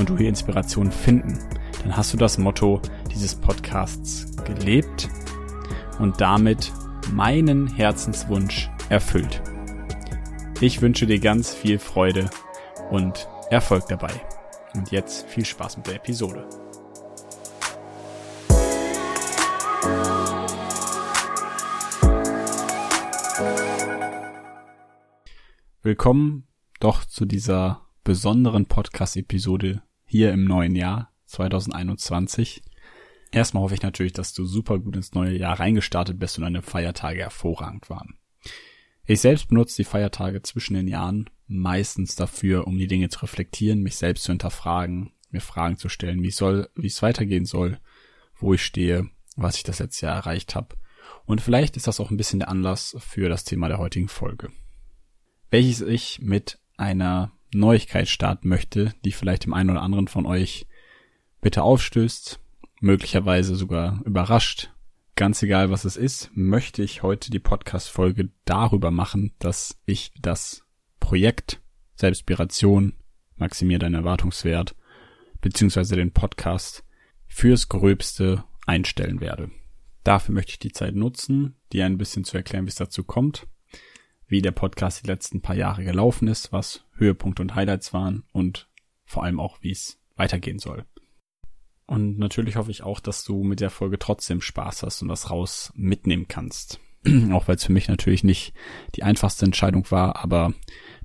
und du hier Inspiration finden, dann hast du das Motto dieses Podcasts gelebt und damit meinen Herzenswunsch erfüllt. Ich wünsche dir ganz viel Freude und Erfolg dabei. Und jetzt viel Spaß mit der Episode. Willkommen doch zu dieser besonderen Podcast-Episode hier im neuen Jahr 2021. Erstmal hoffe ich natürlich, dass du super gut ins neue Jahr reingestartet bist und deine Feiertage hervorragend waren. Ich selbst benutze die Feiertage zwischen den Jahren meistens dafür, um die Dinge zu reflektieren, mich selbst zu hinterfragen, mir Fragen zu stellen, wie soll, wie es weitergehen soll, wo ich stehe, was ich das letzte Jahr erreicht habe. Und vielleicht ist das auch ein bisschen der Anlass für das Thema der heutigen Folge welches ich mit einer Neuigkeit starten möchte, die vielleicht dem einen oder anderen von euch bitte aufstößt, möglicherweise sogar überrascht. Ganz egal, was es ist, möchte ich heute die Podcast-Folge darüber machen, dass ich das Projekt Selbstspiration, maximier deinen Erwartungswert, beziehungsweise den Podcast fürs Gröbste einstellen werde. Dafür möchte ich die Zeit nutzen, dir ein bisschen zu erklären, wie es dazu kommt wie der Podcast die letzten paar Jahre gelaufen ist, was Höhepunkte und Highlights waren und vor allem auch, wie es weitergehen soll. Und natürlich hoffe ich auch, dass du mit der Folge trotzdem Spaß hast und das raus mitnehmen kannst. auch weil es für mich natürlich nicht die einfachste Entscheidung war, aber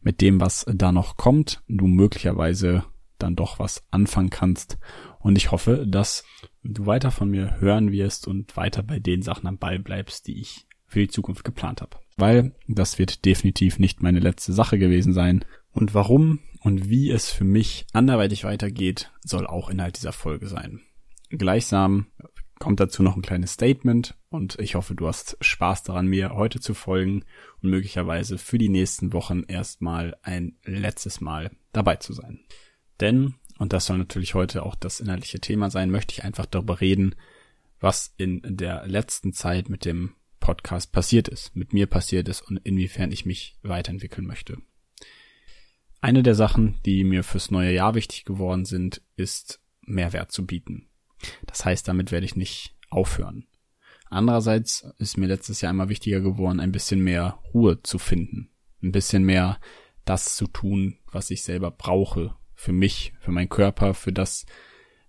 mit dem, was da noch kommt, du möglicherweise dann doch was anfangen kannst. Und ich hoffe, dass du weiter von mir hören wirst und weiter bei den Sachen am Ball bleibst, die ich für die Zukunft geplant habe weil das wird definitiv nicht meine letzte Sache gewesen sein. Und warum und wie es für mich anderweitig weitergeht, soll auch Inhalt dieser Folge sein. Gleichsam kommt dazu noch ein kleines Statement und ich hoffe, du hast Spaß daran, mir heute zu folgen und möglicherweise für die nächsten Wochen erstmal ein letztes Mal dabei zu sein. Denn, und das soll natürlich heute auch das inhaltliche Thema sein, möchte ich einfach darüber reden, was in der letzten Zeit mit dem Podcast passiert ist, mit mir passiert ist und inwiefern ich mich weiterentwickeln möchte. Eine der Sachen, die mir fürs neue Jahr wichtig geworden sind, ist Mehrwert zu bieten. Das heißt, damit werde ich nicht aufhören. Andererseits ist mir letztes Jahr immer wichtiger geworden, ein bisschen mehr Ruhe zu finden, ein bisschen mehr das zu tun, was ich selber brauche, für mich, für meinen Körper, für das,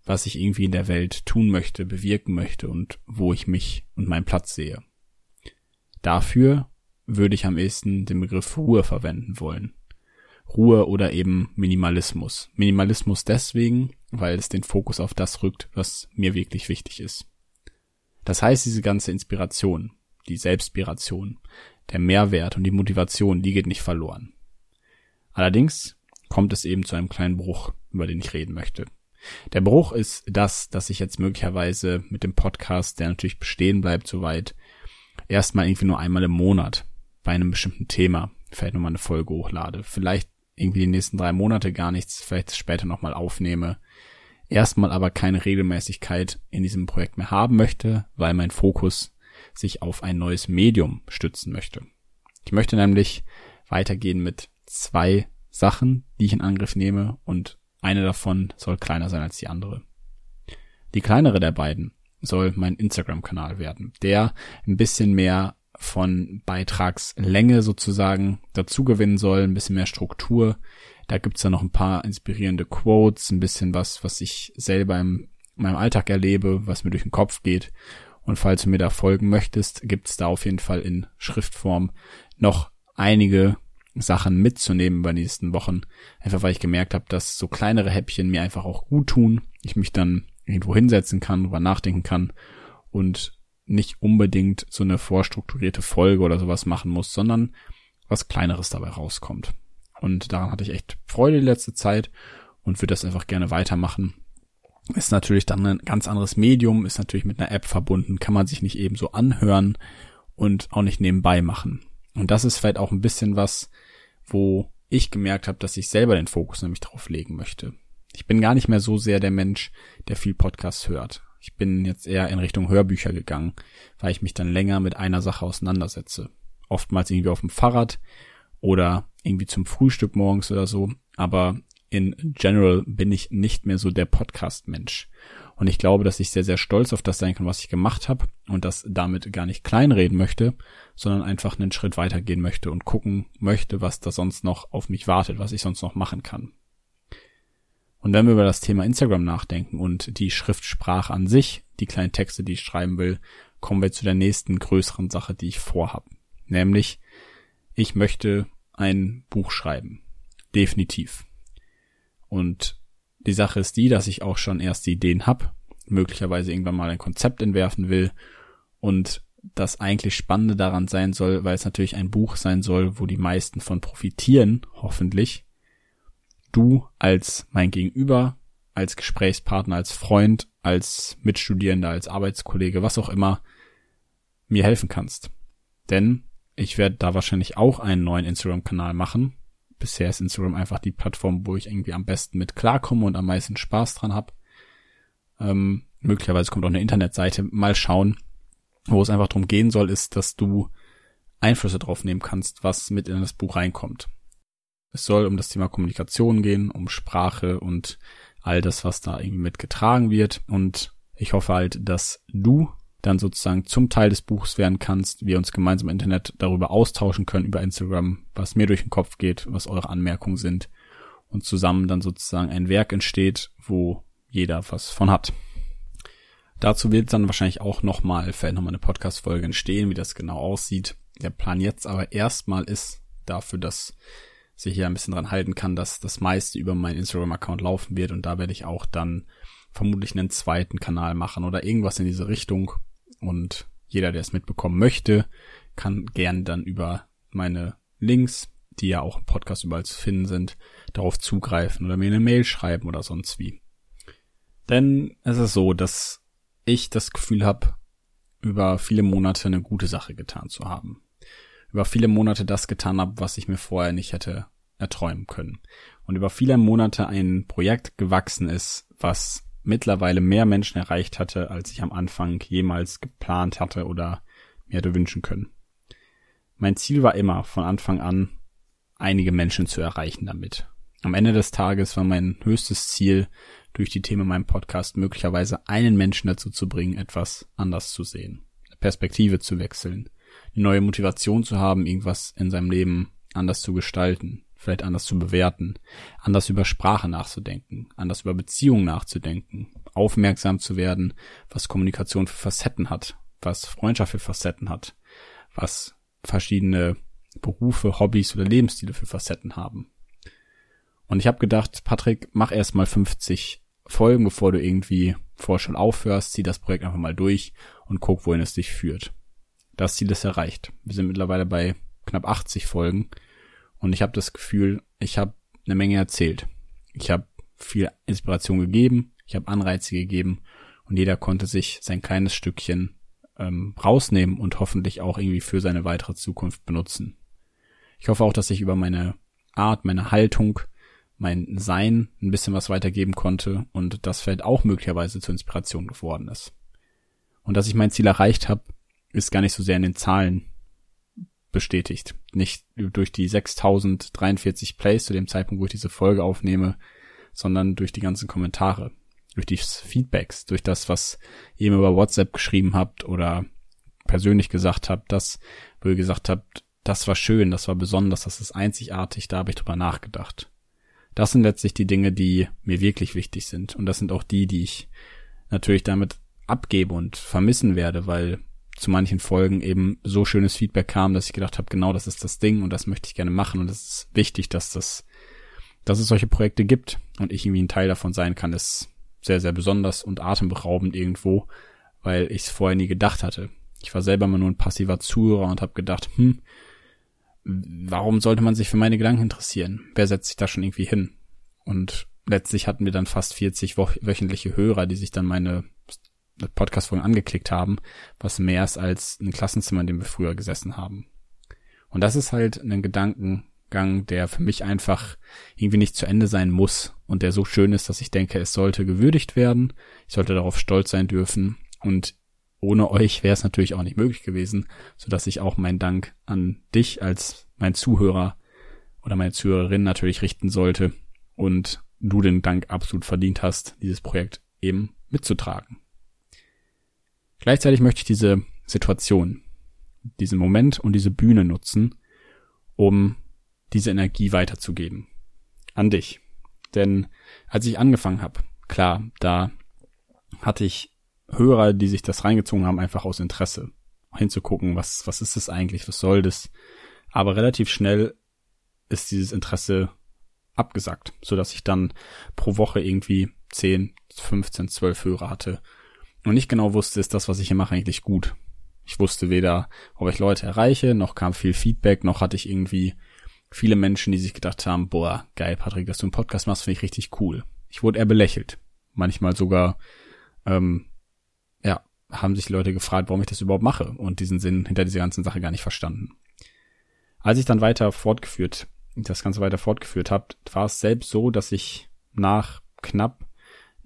was ich irgendwie in der Welt tun möchte, bewirken möchte und wo ich mich und meinen Platz sehe. Dafür würde ich am ehesten den Begriff Ruhe verwenden wollen. Ruhe oder eben Minimalismus. Minimalismus deswegen, weil es den Fokus auf das rückt, was mir wirklich wichtig ist. Das heißt, diese ganze Inspiration, die Selbstspiration, der Mehrwert und die Motivation, die geht nicht verloren. Allerdings kommt es eben zu einem kleinen Bruch, über den ich reden möchte. Der Bruch ist das, dass ich jetzt möglicherweise mit dem Podcast, der natürlich bestehen bleibt, soweit, erstmal irgendwie nur einmal im Monat bei einem bestimmten Thema vielleicht nochmal eine Folge hochlade. Vielleicht irgendwie die nächsten drei Monate gar nichts, vielleicht später nochmal aufnehme. Erstmal aber keine Regelmäßigkeit in diesem Projekt mehr haben möchte, weil mein Fokus sich auf ein neues Medium stützen möchte. Ich möchte nämlich weitergehen mit zwei Sachen, die ich in Angriff nehme und eine davon soll kleiner sein als die andere. Die kleinere der beiden soll mein Instagram-Kanal werden, der ein bisschen mehr von Beitragslänge sozusagen dazu gewinnen soll, ein bisschen mehr Struktur. Da gibt's dann noch ein paar inspirierende Quotes, ein bisschen was, was ich selber in meinem Alltag erlebe, was mir durch den Kopf geht. Und falls du mir da folgen möchtest, gibt's da auf jeden Fall in Schriftform noch einige Sachen mitzunehmen bei nächsten Wochen. Einfach weil ich gemerkt habe, dass so kleinere Häppchen mir einfach auch gut tun. Ich mich dann irgendwo hinsetzen kann, drüber nachdenken kann und nicht unbedingt so eine vorstrukturierte Folge oder sowas machen muss, sondern was kleineres dabei rauskommt. Und daran hatte ich echt Freude die letzte Zeit und würde das einfach gerne weitermachen. Ist natürlich dann ein ganz anderes Medium, ist natürlich mit einer App verbunden, kann man sich nicht eben so anhören und auch nicht nebenbei machen. Und das ist vielleicht auch ein bisschen was, wo ich gemerkt habe, dass ich selber den Fokus nämlich drauf legen möchte. Ich bin gar nicht mehr so sehr der Mensch, der viel Podcasts hört. Ich bin jetzt eher in Richtung Hörbücher gegangen, weil ich mich dann länger mit einer Sache auseinandersetze. Oftmals irgendwie auf dem Fahrrad oder irgendwie zum Frühstück morgens oder so. Aber in general bin ich nicht mehr so der Podcast-Mensch. Und ich glaube, dass ich sehr, sehr stolz auf das sein kann, was ich gemacht habe und das damit gar nicht kleinreden möchte, sondern einfach einen Schritt weitergehen möchte und gucken möchte, was da sonst noch auf mich wartet, was ich sonst noch machen kann. Und wenn wir über das Thema Instagram nachdenken und die Schriftsprache an sich, die kleinen Texte, die ich schreiben will, kommen wir zu der nächsten größeren Sache, die ich vorhab. Nämlich, ich möchte ein Buch schreiben. Definitiv. Und die Sache ist die, dass ich auch schon erste Ideen habe, möglicherweise irgendwann mal ein Konzept entwerfen will und das eigentlich Spannende daran sein soll, weil es natürlich ein Buch sein soll, wo die meisten von profitieren, hoffentlich. Du als mein Gegenüber, als Gesprächspartner, als Freund, als Mitstudierender, als Arbeitskollege, was auch immer, mir helfen kannst. Denn ich werde da wahrscheinlich auch einen neuen Instagram-Kanal machen, bisher ist Instagram einfach die Plattform, wo ich irgendwie am besten mit klarkomme und am meisten Spaß dran habe. Ähm, möglicherweise kommt auch eine Internetseite. Mal schauen. Wo es einfach darum gehen soll, ist, dass du Einflüsse drauf nehmen kannst, was mit in das Buch reinkommt. Es soll um das Thema Kommunikation gehen, um Sprache und all das, was da irgendwie mitgetragen wird. Und ich hoffe halt, dass du dann sozusagen zum Teil des Buchs werden kannst, wir uns gemeinsam im Internet darüber austauschen können, über Instagram, was mir durch den Kopf geht, was eure Anmerkungen sind und zusammen dann sozusagen ein Werk entsteht, wo jeder was von hat. Dazu wird dann wahrscheinlich auch nochmal, vielleicht nochmal eine Podcast-Folge entstehen, wie das genau aussieht. Der Plan jetzt aber erstmal ist dafür, dass sich hier ein bisschen dran halten kann, dass das meiste über meinen Instagram-Account laufen wird und da werde ich auch dann vermutlich einen zweiten Kanal machen oder irgendwas in diese Richtung, und jeder, der es mitbekommen möchte, kann gern dann über meine Links, die ja auch im Podcast überall zu finden sind, darauf zugreifen oder mir eine Mail schreiben oder sonst wie. Denn es ist so, dass ich das Gefühl habe, über viele Monate eine gute Sache getan zu haben. Über viele Monate das getan habe, was ich mir vorher nicht hätte erträumen können. Und über viele Monate ein Projekt gewachsen ist, was mittlerweile mehr Menschen erreicht hatte, als ich am Anfang jemals geplant hatte oder mir hätte wünschen können. Mein Ziel war immer von Anfang an, einige Menschen zu erreichen damit. Am Ende des Tages war mein höchstes Ziel, durch die Themen meinem Podcast möglicherweise einen Menschen dazu zu bringen, etwas anders zu sehen, Perspektive zu wechseln, eine neue Motivation zu haben, irgendwas in seinem Leben anders zu gestalten, vielleicht anders zu bewerten, anders über Sprache nachzudenken, anders über Beziehungen nachzudenken, aufmerksam zu werden, was Kommunikation für Facetten hat, was Freundschaft für Facetten hat, was verschiedene Berufe, Hobbys oder Lebensstile für Facetten haben. Und ich habe gedacht, Patrick, mach erst mal 50 Folgen, bevor du irgendwie vorher schon aufhörst, zieh das Projekt einfach mal durch und guck, wohin es dich führt. Das Ziel ist erreicht. Wir sind mittlerweile bei knapp 80 Folgen und ich habe das Gefühl, ich habe eine Menge erzählt. Ich habe viel Inspiration gegeben, ich habe Anreize gegeben und jeder konnte sich sein kleines Stückchen ähm, rausnehmen und hoffentlich auch irgendwie für seine weitere Zukunft benutzen. Ich hoffe auch, dass ich über meine Art, meine Haltung, mein Sein ein bisschen was weitergeben konnte und das vielleicht auch möglicherweise zur Inspiration geworden ist. Und dass ich mein Ziel erreicht habe, ist gar nicht so sehr in den Zahlen bestätigt. Nicht durch die 6043 Plays zu dem Zeitpunkt, wo ich diese Folge aufnehme, sondern durch die ganzen Kommentare, durch die Feedbacks, durch das, was ihr mir über WhatsApp geschrieben habt oder persönlich gesagt habt, das, wo ihr gesagt habt, das war schön, das war besonders, das ist einzigartig, da habe ich drüber nachgedacht. Das sind letztlich die Dinge, die mir wirklich wichtig sind. Und das sind auch die, die ich natürlich damit abgebe und vermissen werde, weil zu manchen Folgen eben so schönes Feedback kam, dass ich gedacht habe, genau das ist das Ding und das möchte ich gerne machen und es ist wichtig, dass das, dass es solche Projekte gibt und ich irgendwie ein Teil davon sein kann, ist sehr, sehr besonders und atemberaubend irgendwo, weil ich es vorher nie gedacht hatte. Ich war selber immer nur ein passiver Zuhörer und habe gedacht, hm, warum sollte man sich für meine Gedanken interessieren? Wer setzt sich da schon irgendwie hin? Und letztlich hatten wir dann fast 40 wöchentliche Hörer, die sich dann meine Podcast-Folgen angeklickt haben, was mehr ist als ein Klassenzimmer, in dem wir früher gesessen haben. Und das ist halt ein Gedankengang, der für mich einfach irgendwie nicht zu Ende sein muss und der so schön ist, dass ich denke, es sollte gewürdigt werden. Ich sollte darauf stolz sein dürfen und ohne euch wäre es natürlich auch nicht möglich gewesen, so dass ich auch meinen Dank an dich als mein Zuhörer oder meine Zuhörerin natürlich richten sollte und du den Dank absolut verdient hast, dieses Projekt eben mitzutragen. Gleichzeitig möchte ich diese Situation, diesen Moment und diese Bühne nutzen, um diese Energie weiterzugeben. An dich. Denn als ich angefangen habe, klar, da hatte ich Hörer, die sich das reingezogen haben, einfach aus Interesse hinzugucken, was, was ist das eigentlich, was soll das? Aber relativ schnell ist dieses Interesse abgesagt, so dass ich dann pro Woche irgendwie 10, 15, 12 Hörer hatte und nicht genau wusste, ist das, was ich hier mache, eigentlich gut. Ich wusste weder, ob ich Leute erreiche, noch kam viel Feedback, noch hatte ich irgendwie viele Menschen, die sich gedacht haben, boah, geil, Patrick, dass du einen Podcast machst, finde ich richtig cool. Ich wurde eher belächelt. Manchmal sogar, ähm, ja, haben sich Leute gefragt, warum ich das überhaupt mache und diesen Sinn hinter dieser ganzen Sache gar nicht verstanden. Als ich dann weiter fortgeführt das Ganze weiter fortgeführt habt, war es selbst so, dass ich nach knapp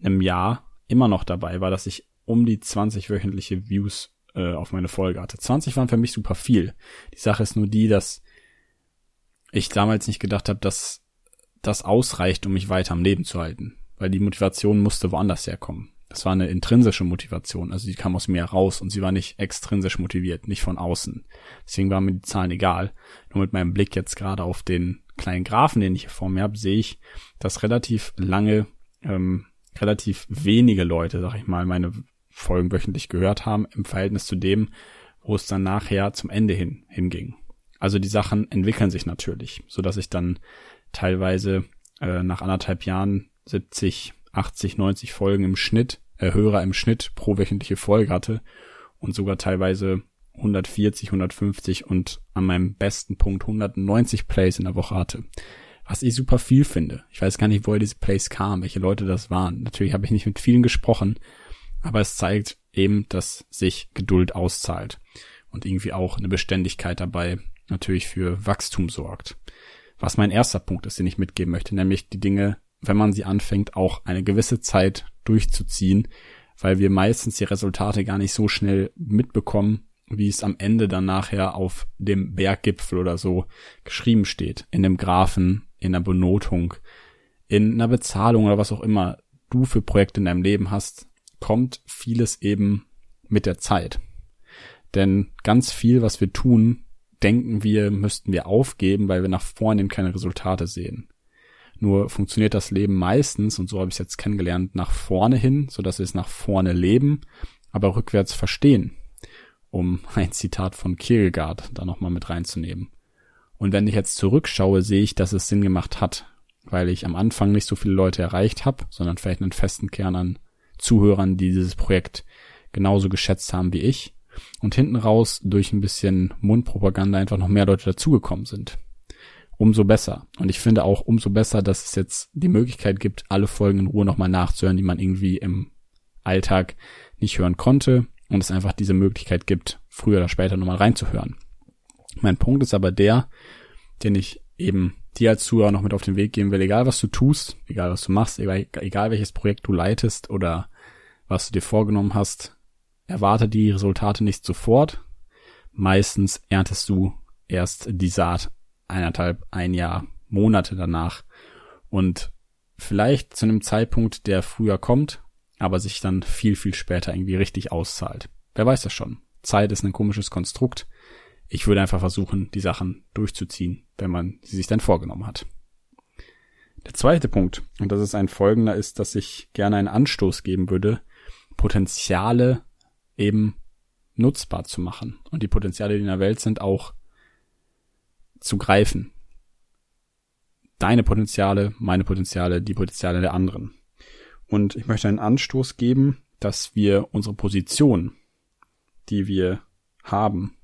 einem Jahr immer noch dabei war, dass ich um die 20 wöchentliche Views äh, auf meine Folge hatte. 20 waren für mich super viel. Die Sache ist nur die, dass ich damals nicht gedacht habe, dass das ausreicht, um mich weiter am Leben zu halten, weil die Motivation musste woanders herkommen. Das war eine intrinsische Motivation, also die kam aus mir heraus und sie war nicht extrinsisch motiviert, nicht von außen. Deswegen waren mir die Zahlen egal. Nur mit meinem Blick jetzt gerade auf den kleinen Graphen, den ich hier vor mir habe, sehe ich, dass relativ lange, ähm, relativ wenige Leute, sag ich mal, meine Folgen wöchentlich gehört haben, im Verhältnis zu dem, wo es dann nachher zum Ende hin hinging. Also die Sachen entwickeln sich natürlich, so dass ich dann teilweise äh, nach anderthalb Jahren 70 80, 90 Folgen im Schnitt, äh, Hörer im Schnitt pro wöchentliche Folge hatte und sogar teilweise 140, 150 und an meinem besten Punkt 190 Plays in der Woche hatte. Was ich super viel finde. Ich weiß gar nicht, woher diese Plays kamen, welche Leute das waren. Natürlich habe ich nicht mit vielen gesprochen, aber es zeigt eben, dass sich Geduld auszahlt und irgendwie auch eine Beständigkeit dabei natürlich für Wachstum sorgt. Was mein erster Punkt ist, den ich mitgeben möchte, nämlich die Dinge wenn man sie anfängt, auch eine gewisse Zeit durchzuziehen, weil wir meistens die Resultate gar nicht so schnell mitbekommen, wie es am Ende dann nachher auf dem Berggipfel oder so geschrieben steht, in dem Graphen, in der Benotung, in einer Bezahlung oder was auch immer du für Projekte in deinem Leben hast, kommt vieles eben mit der Zeit. Denn ganz viel, was wir tun, denken wir, müssten wir aufgeben, weil wir nach vorne keine Resultate sehen. Nur funktioniert das Leben meistens, und so habe ich es jetzt kennengelernt, nach vorne hin, so dass wir es nach vorne leben, aber rückwärts verstehen, um ein Zitat von Kierkegaard da nochmal mit reinzunehmen. Und wenn ich jetzt zurückschaue, sehe ich, dass es Sinn gemacht hat, weil ich am Anfang nicht so viele Leute erreicht habe, sondern vielleicht einen festen Kern an Zuhörern, die dieses Projekt genauso geschätzt haben wie ich. Und hinten raus durch ein bisschen Mundpropaganda einfach noch mehr Leute dazugekommen sind umso besser. Und ich finde auch umso besser, dass es jetzt die Möglichkeit gibt, alle Folgen in Ruhe nochmal nachzuhören, die man irgendwie im Alltag nicht hören konnte und es einfach diese Möglichkeit gibt, früher oder später nochmal reinzuhören. Mein Punkt ist aber der, den ich eben dir als Zuhörer noch mit auf den Weg geben will, egal was du tust, egal was du machst, egal, egal welches Projekt du leitest oder was du dir vorgenommen hast, erwarte die Resultate nicht sofort. Meistens erntest du erst die Saat eineinhalb, ein Jahr, Monate danach. Und vielleicht zu einem Zeitpunkt, der früher kommt, aber sich dann viel, viel später irgendwie richtig auszahlt. Wer weiß das schon. Zeit ist ein komisches Konstrukt. Ich würde einfach versuchen, die Sachen durchzuziehen, wenn man sie sich dann vorgenommen hat. Der zweite Punkt, und das ist ein folgender, ist, dass ich gerne einen Anstoß geben würde, Potenziale eben nutzbar zu machen. Und die Potenziale, die in der Welt sind, auch zu greifen. Deine Potenziale, meine Potenziale, die Potenziale der anderen. Und ich möchte einen Anstoß geben, dass wir unsere Position, die wir haben,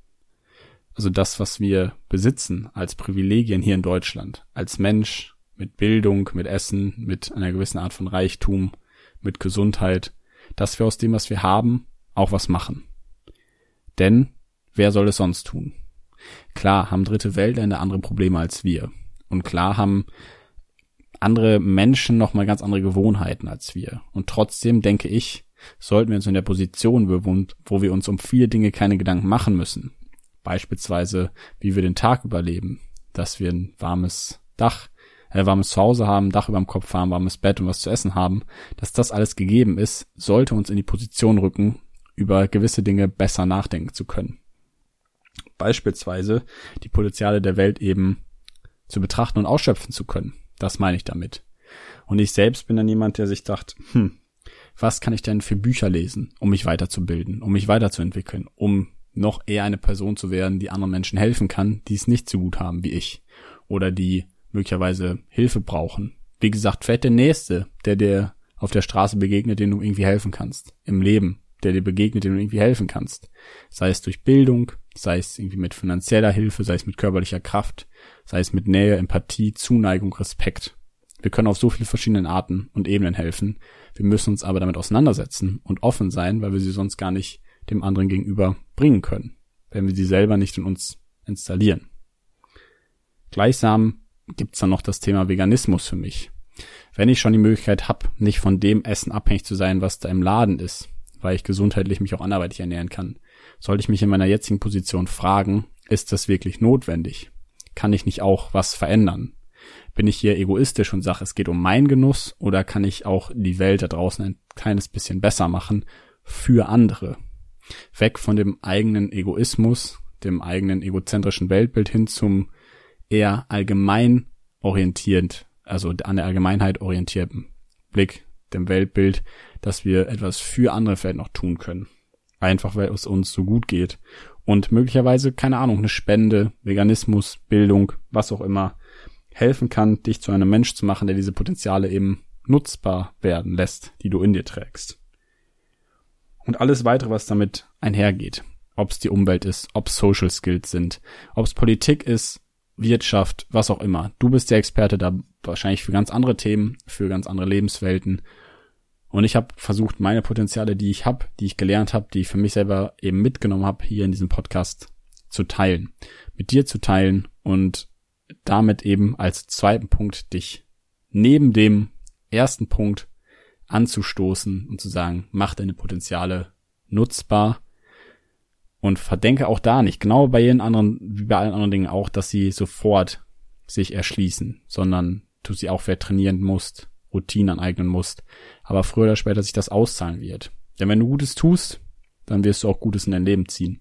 also das, was wir besitzen als Privilegien hier in Deutschland, als Mensch mit Bildung, mit Essen, mit einer gewissen Art von Reichtum, mit Gesundheit, dass wir aus dem, was wir haben, auch was machen. Denn wer soll es sonst tun? Klar haben dritte Weltländer andere Probleme als wir. Und klar haben andere Menschen noch mal ganz andere Gewohnheiten als wir. Und trotzdem denke ich, sollten wir uns in der Position bewohnen, wo wir uns um viele Dinge keine Gedanken machen müssen. Beispielsweise, wie wir den Tag überleben, dass wir ein warmes Dach, äh, warmes Zuhause haben, Dach über dem Kopf haben, warmes Bett und was zu essen haben, dass das alles gegeben ist, sollte uns in die Position rücken, über gewisse Dinge besser nachdenken zu können. Beispielsweise die Potenziale der Welt eben zu betrachten und ausschöpfen zu können. Das meine ich damit. Und ich selbst bin dann jemand, der sich dacht, hm, was kann ich denn für Bücher lesen, um mich weiterzubilden, um mich weiterzuentwickeln, um noch eher eine Person zu werden, die anderen Menschen helfen kann, die es nicht so gut haben wie ich oder die möglicherweise Hilfe brauchen. Wie gesagt, vielleicht der Nächste, der dir auf der Straße begegnet, den du irgendwie helfen kannst, im Leben, der dir begegnet, den du irgendwie helfen kannst. Sei es durch Bildung, sei es irgendwie mit finanzieller Hilfe, sei es mit körperlicher Kraft, sei es mit Nähe, Empathie, Zuneigung, Respekt. Wir können auf so viele verschiedene Arten und Ebenen helfen. Wir müssen uns aber damit auseinandersetzen und offen sein, weil wir sie sonst gar nicht dem anderen gegenüber bringen können, wenn wir sie selber nicht in uns installieren. Gleichsam gibt's dann noch das Thema Veganismus für mich. Wenn ich schon die Möglichkeit habe, nicht von dem Essen abhängig zu sein, was da im Laden ist, weil ich gesundheitlich mich auch anderweitig ernähren kann, sollte ich mich in meiner jetzigen Position fragen, ist das wirklich notwendig? Kann ich nicht auch was verändern? Bin ich hier egoistisch und sage, es geht um meinen Genuss oder kann ich auch die Welt da draußen ein kleines bisschen besser machen für andere? Weg von dem eigenen Egoismus, dem eigenen egozentrischen Weltbild hin zum eher allgemein orientierend, also an der Allgemeinheit orientierten Blick, dem Weltbild, dass wir etwas für andere vielleicht noch tun können. Einfach weil es uns so gut geht. Und möglicherweise, keine Ahnung, eine Spende, Veganismus, Bildung, was auch immer, helfen kann, dich zu einem Mensch zu machen, der diese Potenziale eben nutzbar werden lässt, die du in dir trägst. Und alles weitere, was damit einhergeht. Ob es die Umwelt ist, ob Social Skills sind, ob es Politik ist, Wirtschaft, was auch immer. Du bist der Experte da wahrscheinlich für ganz andere Themen, für ganz andere Lebenswelten. Und ich habe versucht, meine Potenziale, die ich habe, die ich gelernt habe, die ich für mich selber eben mitgenommen habe, hier in diesem Podcast zu teilen. Mit dir zu teilen und damit eben als zweiten Punkt dich neben dem ersten Punkt anzustoßen und zu sagen, mach deine Potenziale nutzbar und verdenke auch da nicht, genau bei jeden anderen, wie bei allen anderen Dingen auch, dass sie sofort sich erschließen, sondern du sie auch vielleicht trainieren musst, Routinen aneignen musst, aber früher oder später sich das auszahlen wird. Denn wenn du Gutes tust, dann wirst du auch Gutes in dein Leben ziehen.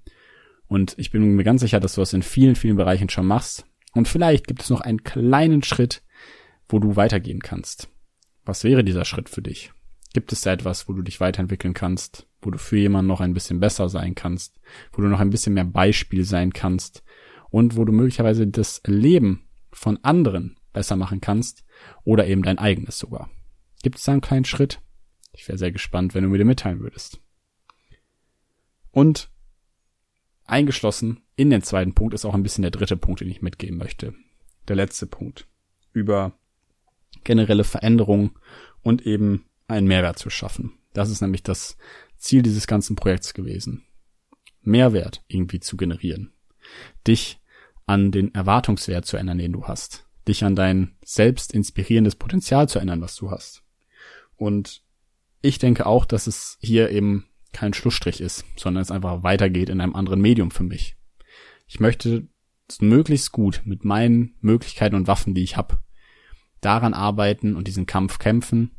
Und ich bin mir ganz sicher, dass du das in vielen, vielen Bereichen schon machst. Und vielleicht gibt es noch einen kleinen Schritt, wo du weitergehen kannst. Was wäre dieser Schritt für dich? Gibt es da etwas, wo du dich weiterentwickeln kannst, wo du für jemanden noch ein bisschen besser sein kannst, wo du noch ein bisschen mehr Beispiel sein kannst und wo du möglicherweise das Leben von anderen besser machen kannst oder eben dein eigenes sogar. Gibt es da einen kleinen Schritt? Ich wäre sehr gespannt, wenn du mir den mitteilen würdest. Und eingeschlossen in den zweiten Punkt ist auch ein bisschen der dritte Punkt, den ich mitgeben möchte. Der letzte Punkt. Über generelle Veränderungen und eben einen Mehrwert zu schaffen. Das ist nämlich das Ziel dieses ganzen Projekts gewesen. Mehrwert irgendwie zu generieren. Dich an den Erwartungswert zu ändern, den du hast. Dich an dein selbst inspirierendes Potenzial zu ändern, was du hast. Und ich denke auch, dass es hier eben kein Schlussstrich ist, sondern es einfach weitergeht in einem anderen Medium für mich. Ich möchte möglichst gut mit meinen Möglichkeiten und Waffen, die ich habe, daran arbeiten und diesen Kampf kämpfen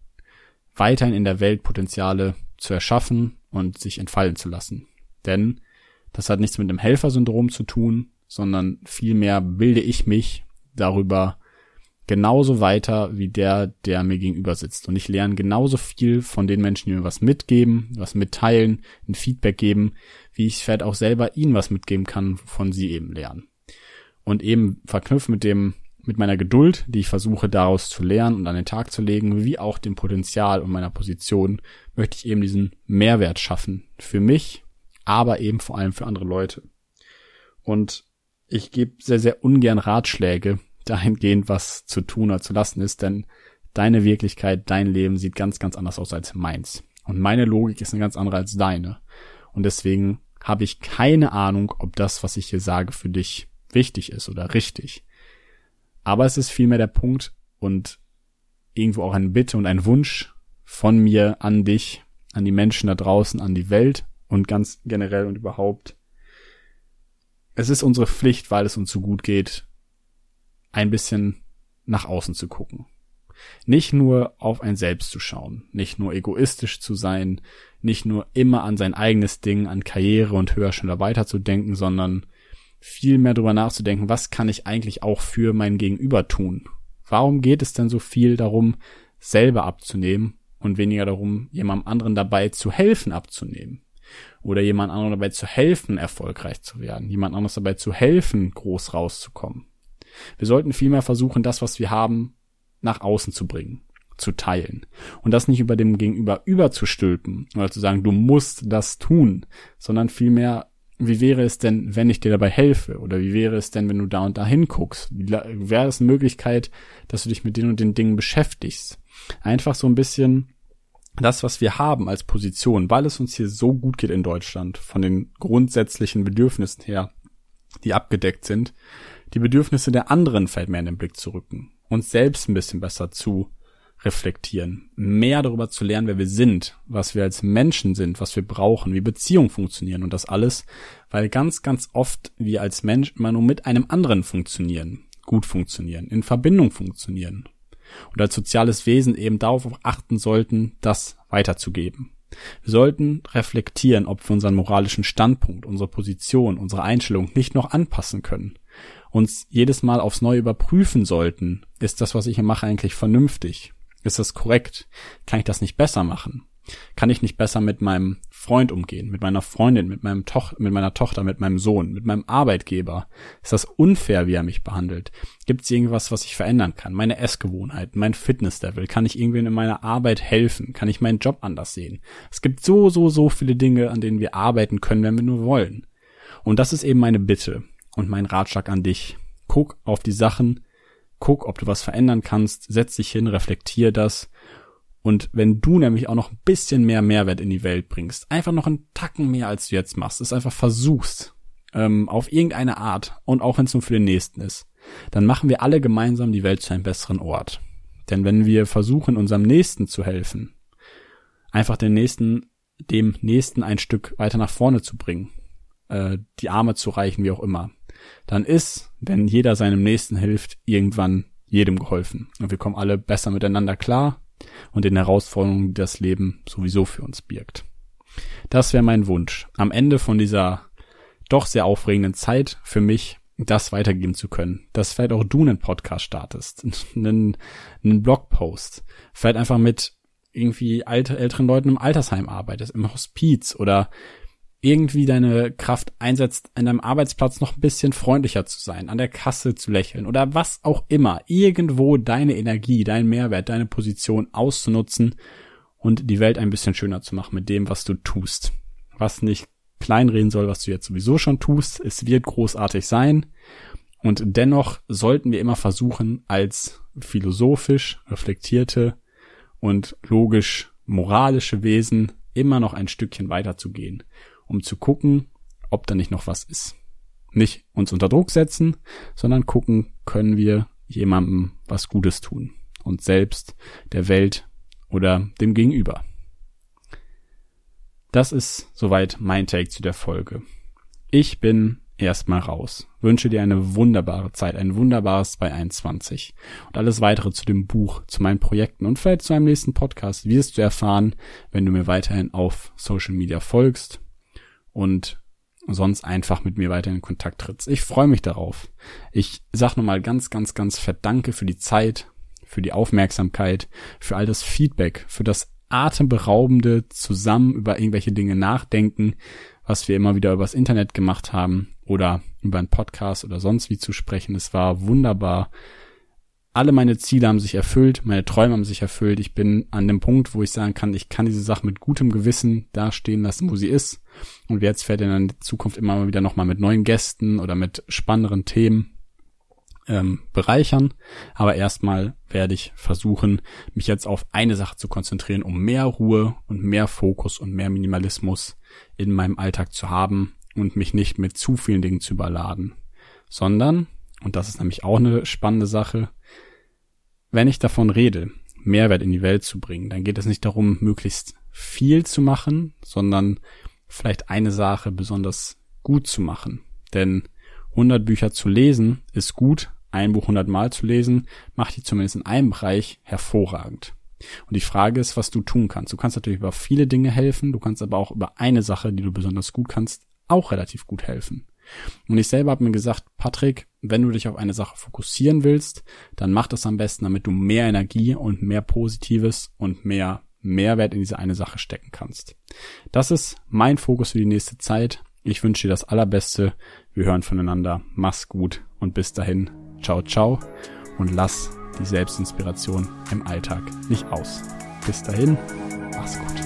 weiterhin in der Welt Potenziale zu erschaffen und sich entfallen zu lassen. Denn das hat nichts mit dem Helfersyndrom zu tun, sondern vielmehr bilde ich mich darüber genauso weiter wie der, der mir gegenüber sitzt. Und ich lerne genauso viel von den Menschen, die mir was mitgeben, was mitteilen, ein Feedback geben, wie ich vielleicht auch selber ihnen was mitgeben kann, von sie eben lernen. Und eben verknüpft mit dem mit meiner Geduld, die ich versuche daraus zu lernen und an den Tag zu legen, wie auch dem Potenzial und meiner Position, möchte ich eben diesen Mehrwert schaffen. Für mich, aber eben vor allem für andere Leute. Und ich gebe sehr, sehr ungern Ratschläge, dahingehend was zu tun oder zu lassen ist, denn deine Wirklichkeit, dein Leben sieht ganz, ganz anders aus als meins. Und meine Logik ist eine ganz andere als deine. Und deswegen habe ich keine Ahnung, ob das, was ich hier sage, für dich wichtig ist oder richtig. Aber es ist vielmehr der Punkt und irgendwo auch eine Bitte und ein Wunsch von mir an dich, an die Menschen da draußen, an die Welt und ganz generell und überhaupt. Es ist unsere Pflicht, weil es uns so gut geht, ein bisschen nach außen zu gucken. Nicht nur auf ein Selbst zu schauen, nicht nur egoistisch zu sein, nicht nur immer an sein eigenes Ding, an Karriere und höher, schneller weiter zu denken, sondern viel mehr darüber nachzudenken, was kann ich eigentlich auch für mein Gegenüber tun? Warum geht es denn so viel darum, selber abzunehmen und weniger darum, jemandem anderen dabei zu helfen abzunehmen? Oder jemand anderen dabei zu helfen, erfolgreich zu werden, jemand anderes dabei zu helfen, groß rauszukommen. Wir sollten vielmehr versuchen, das, was wir haben, nach außen zu bringen, zu teilen. Und das nicht über dem Gegenüber überzustülpen oder zu sagen, du musst das tun, sondern vielmehr, wie wäre es denn, wenn ich dir dabei helfe? Oder wie wäre es denn, wenn du da und da hinguckst? Wäre es eine Möglichkeit, dass du dich mit den und den Dingen beschäftigst? Einfach so ein bisschen das, was wir haben als Position, weil es uns hier so gut geht in Deutschland, von den grundsätzlichen Bedürfnissen her, die abgedeckt sind, die Bedürfnisse der anderen fällt mehr in den Blick zu rücken, uns selbst ein bisschen besser zu reflektieren, mehr darüber zu lernen, wer wir sind, was wir als Menschen sind, was wir brauchen, wie Beziehungen funktionieren und das alles, weil ganz, ganz oft wir als Mensch immer nur mit einem anderen funktionieren, gut funktionieren, in Verbindung funktionieren und als soziales Wesen eben darauf achten sollten, das weiterzugeben. Wir sollten reflektieren, ob wir unseren moralischen Standpunkt, unsere Position, unsere Einstellung nicht noch anpassen können uns jedes Mal aufs Neue überprüfen sollten, ist das, was ich hier mache, eigentlich vernünftig? Ist das korrekt? Kann ich das nicht besser machen? Kann ich nicht besser mit meinem Freund umgehen, mit meiner Freundin, mit meinem Toch mit meiner Tochter, mit meinem Sohn, mit meinem Arbeitgeber? Ist das unfair, wie er mich behandelt? Gibt es irgendwas, was ich verändern kann? Meine Essgewohnheiten, mein Fitnesslevel? Kann ich irgendwen in meiner Arbeit helfen? Kann ich meinen Job anders sehen? Es gibt so, so, so viele Dinge, an denen wir arbeiten können, wenn wir nur wollen. Und das ist eben meine Bitte und mein Ratschlag an dich. Guck auf die Sachen, guck, ob du was verändern kannst, setz dich hin, reflektier das. Und wenn du nämlich auch noch ein bisschen mehr Mehrwert in die Welt bringst, einfach noch einen Tacken mehr, als du jetzt machst, es einfach versuchst, ähm, auf irgendeine Art und auch wenn es nur für den Nächsten ist, dann machen wir alle gemeinsam die Welt zu einem besseren Ort. Denn wenn wir versuchen, unserem Nächsten zu helfen, einfach den Nächsten, dem Nächsten ein Stück weiter nach vorne zu bringen, äh, die Arme zu reichen, wie auch immer, dann ist, wenn jeder seinem Nächsten hilft, irgendwann jedem geholfen. Und wir kommen alle besser miteinander klar und den Herausforderungen, die das Leben sowieso für uns birgt. Das wäre mein Wunsch. Am Ende von dieser doch sehr aufregenden Zeit für mich, das weitergeben zu können. Dass vielleicht auch du einen Podcast startest, einen, einen Blogpost, vielleicht einfach mit irgendwie alte, älteren Leuten im Altersheim arbeitest, im Hospiz oder irgendwie deine Kraft einsetzt, an deinem Arbeitsplatz noch ein bisschen freundlicher zu sein, an der Kasse zu lächeln oder was auch immer, irgendwo deine Energie, deinen Mehrwert, deine Position auszunutzen und die Welt ein bisschen schöner zu machen mit dem, was du tust. Was nicht kleinreden soll, was du jetzt sowieso schon tust. Es wird großartig sein. Und dennoch sollten wir immer versuchen, als philosophisch reflektierte und logisch moralische Wesen immer noch ein Stückchen weiterzugehen um zu gucken, ob da nicht noch was ist. Nicht uns unter Druck setzen, sondern gucken, können wir jemandem was Gutes tun. Uns selbst, der Welt oder dem Gegenüber. Das ist soweit mein Take zu der Folge. Ich bin erstmal raus. Wünsche dir eine wunderbare Zeit, ein wunderbares 2021 und alles weitere zu dem Buch, zu meinen Projekten und vielleicht zu einem nächsten Podcast wirst du erfahren, wenn du mir weiterhin auf Social Media folgst und sonst einfach mit mir weiter in Kontakt trittst. Ich freue mich darauf. Ich sag nochmal ganz, ganz, ganz verdanke für die Zeit, für die Aufmerksamkeit, für all das Feedback, für das atemberaubende zusammen über irgendwelche Dinge nachdenken, was wir immer wieder übers Internet gemacht haben oder über einen Podcast oder sonst wie zu sprechen. Es war wunderbar alle meine Ziele haben sich erfüllt, meine Träume haben sich erfüllt. Ich bin an dem Punkt, wo ich sagen kann, ich kann diese Sache mit gutem Gewissen dastehen lassen, wo sie ist. Und jetzt fährt in der Zukunft immer wieder nochmal mit neuen Gästen oder mit spannenderen Themen ähm, bereichern. Aber erstmal werde ich versuchen, mich jetzt auf eine Sache zu konzentrieren, um mehr Ruhe und mehr Fokus und mehr Minimalismus in meinem Alltag zu haben und mich nicht mit zu vielen Dingen zu überladen, sondern, und das ist nämlich auch eine spannende Sache, wenn ich davon rede, Mehrwert in die Welt zu bringen, dann geht es nicht darum, möglichst viel zu machen, sondern vielleicht eine Sache besonders gut zu machen. Denn 100 Bücher zu lesen ist gut, ein Buch 100 Mal zu lesen, macht die zumindest in einem Bereich hervorragend. Und die Frage ist, was du tun kannst. Du kannst natürlich über viele Dinge helfen, du kannst aber auch über eine Sache, die du besonders gut kannst, auch relativ gut helfen. Und ich selber habe mir gesagt, Patrick, wenn du dich auf eine Sache fokussieren willst, dann mach das am besten, damit du mehr Energie und mehr Positives und mehr Mehrwert in diese eine Sache stecken kannst. Das ist mein Fokus für die nächste Zeit. Ich wünsche dir das Allerbeste. Wir hören voneinander. Mach's gut und bis dahin. Ciao, ciao und lass die Selbstinspiration im Alltag nicht aus. Bis dahin, mach's gut.